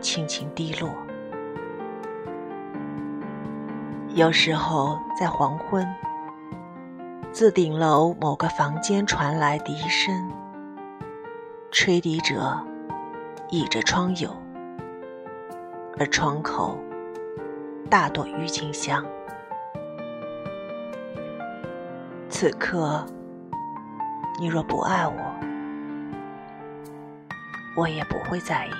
轻轻滴落。有时候在黄昏，自顶楼某个房间传来笛声，吹笛者倚着窗牖，而窗口大朵郁金香。此刻，你若不爱我，我也不会在意。